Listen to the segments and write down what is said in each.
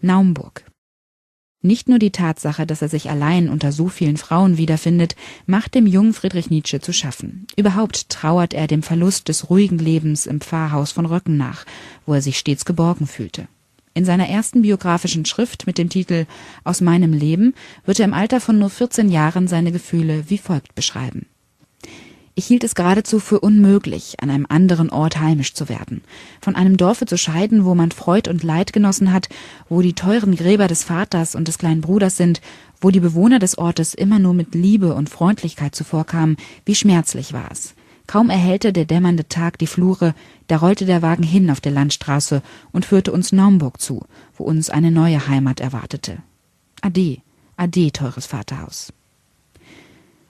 Naumburg. Nicht nur die Tatsache, dass er sich allein unter so vielen Frauen wiederfindet, macht dem jungen Friedrich Nietzsche zu schaffen. Überhaupt trauert er dem Verlust des ruhigen Lebens im Pfarrhaus von Röcken nach, wo er sich stets geborgen fühlte. In seiner ersten biografischen Schrift mit dem Titel Aus meinem Leben wird er im Alter von nur 14 Jahren seine Gefühle wie folgt beschreiben. Ich hielt es geradezu für unmöglich, an einem anderen Ort heimisch zu werden, von einem Dorfe zu scheiden, wo man Freud und Leid genossen hat, wo die teuren Gräber des Vaters und des kleinen Bruders sind, wo die Bewohner des Ortes immer nur mit Liebe und Freundlichkeit zuvorkamen, wie schmerzlich war es. Kaum erhellte der dämmernde Tag die Flure, da rollte der Wagen hin auf der Landstraße und führte uns Naumburg zu, wo uns eine neue Heimat erwartete. Ade, ade, teures Vaterhaus.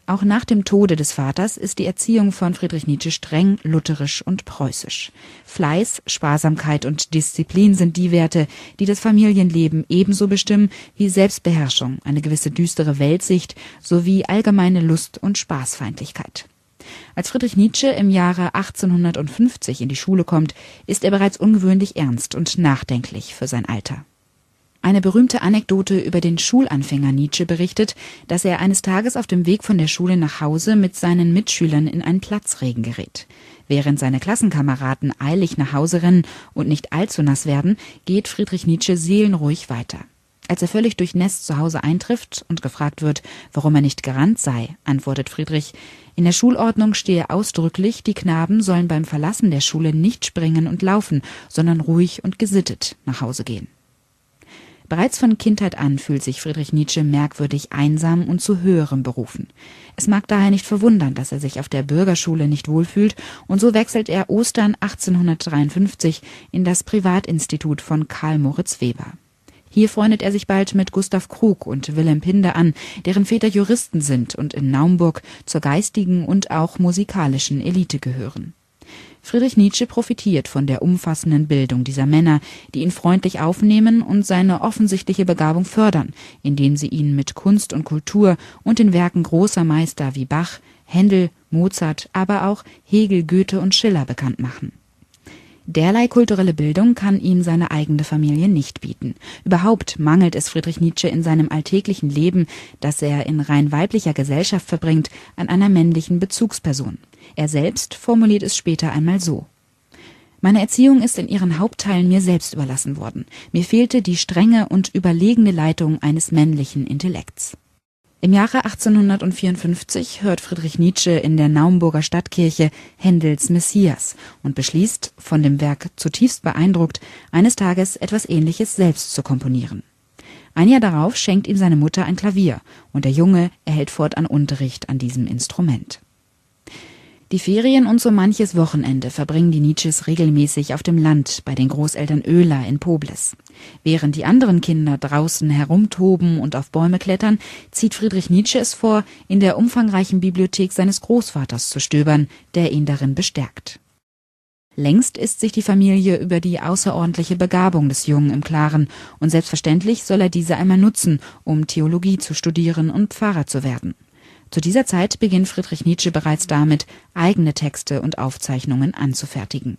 Auch nach dem Tode des Vaters ist die Erziehung von Friedrich Nietzsche streng, lutherisch und preußisch. Fleiß, Sparsamkeit und Disziplin sind die Werte, die das Familienleben ebenso bestimmen wie Selbstbeherrschung, eine gewisse düstere Weltsicht sowie allgemeine Lust und Spaßfeindlichkeit. Als Friedrich Nietzsche im Jahre 1850 in die Schule kommt, ist er bereits ungewöhnlich ernst und nachdenklich für sein Alter. Eine berühmte Anekdote über den Schulanfänger Nietzsche berichtet, dass er eines Tages auf dem Weg von der Schule nach Hause mit seinen Mitschülern in einen Platzregen gerät. Während seine Klassenkameraden eilig nach Hause rennen und nicht allzu nass werden, geht Friedrich Nietzsche seelenruhig weiter. Als er völlig durchnässt zu Hause eintrifft und gefragt wird, warum er nicht gerannt sei, antwortet Friedrich, in der Schulordnung stehe ausdrücklich, die Knaben sollen beim Verlassen der Schule nicht springen und laufen, sondern ruhig und gesittet nach Hause gehen. Bereits von Kindheit an fühlt sich Friedrich Nietzsche merkwürdig einsam und zu höherem berufen. Es mag daher nicht verwundern, dass er sich auf der Bürgerschule nicht wohlfühlt und so wechselt er Ostern 1853 in das Privatinstitut von Karl Moritz Weber. Hier freundet er sich bald mit Gustav Krug und Wilhelm Pinde an, deren Väter Juristen sind und in Naumburg zur geistigen und auch musikalischen Elite gehören. Friedrich Nietzsche profitiert von der umfassenden Bildung dieser Männer, die ihn freundlich aufnehmen und seine offensichtliche Begabung fördern, indem sie ihn mit Kunst und Kultur und den Werken großer Meister wie Bach, Händel, Mozart, aber auch Hegel, Goethe und Schiller bekannt machen. Derlei kulturelle Bildung kann ihm seine eigene Familie nicht bieten. Überhaupt mangelt es Friedrich Nietzsche in seinem alltäglichen Leben, das er in rein weiblicher Gesellschaft verbringt, an einer männlichen Bezugsperson. Er selbst formuliert es später einmal so. Meine Erziehung ist in ihren Hauptteilen mir selbst überlassen worden. Mir fehlte die strenge und überlegene Leitung eines männlichen Intellekts. Im Jahre 1854 hört Friedrich Nietzsche in der Naumburger Stadtkirche Händels Messias und beschließt, von dem Werk zutiefst beeindruckt, eines Tages etwas Ähnliches selbst zu komponieren. Ein Jahr darauf schenkt ihm seine Mutter ein Klavier und der Junge erhält fortan Unterricht an diesem Instrument. Die Ferien und so manches Wochenende verbringen die Nietzsches regelmäßig auf dem Land bei den Großeltern Oehler in Poblis. Während die anderen Kinder draußen herumtoben und auf Bäume klettern, zieht Friedrich Nietzsche es vor, in der umfangreichen Bibliothek seines Großvaters zu stöbern, der ihn darin bestärkt. Längst ist sich die Familie über die außerordentliche Begabung des Jungen im Klaren, und selbstverständlich soll er diese einmal nutzen, um Theologie zu studieren und Pfarrer zu werden. Zu dieser Zeit beginnt Friedrich Nietzsche bereits damit, eigene Texte und Aufzeichnungen anzufertigen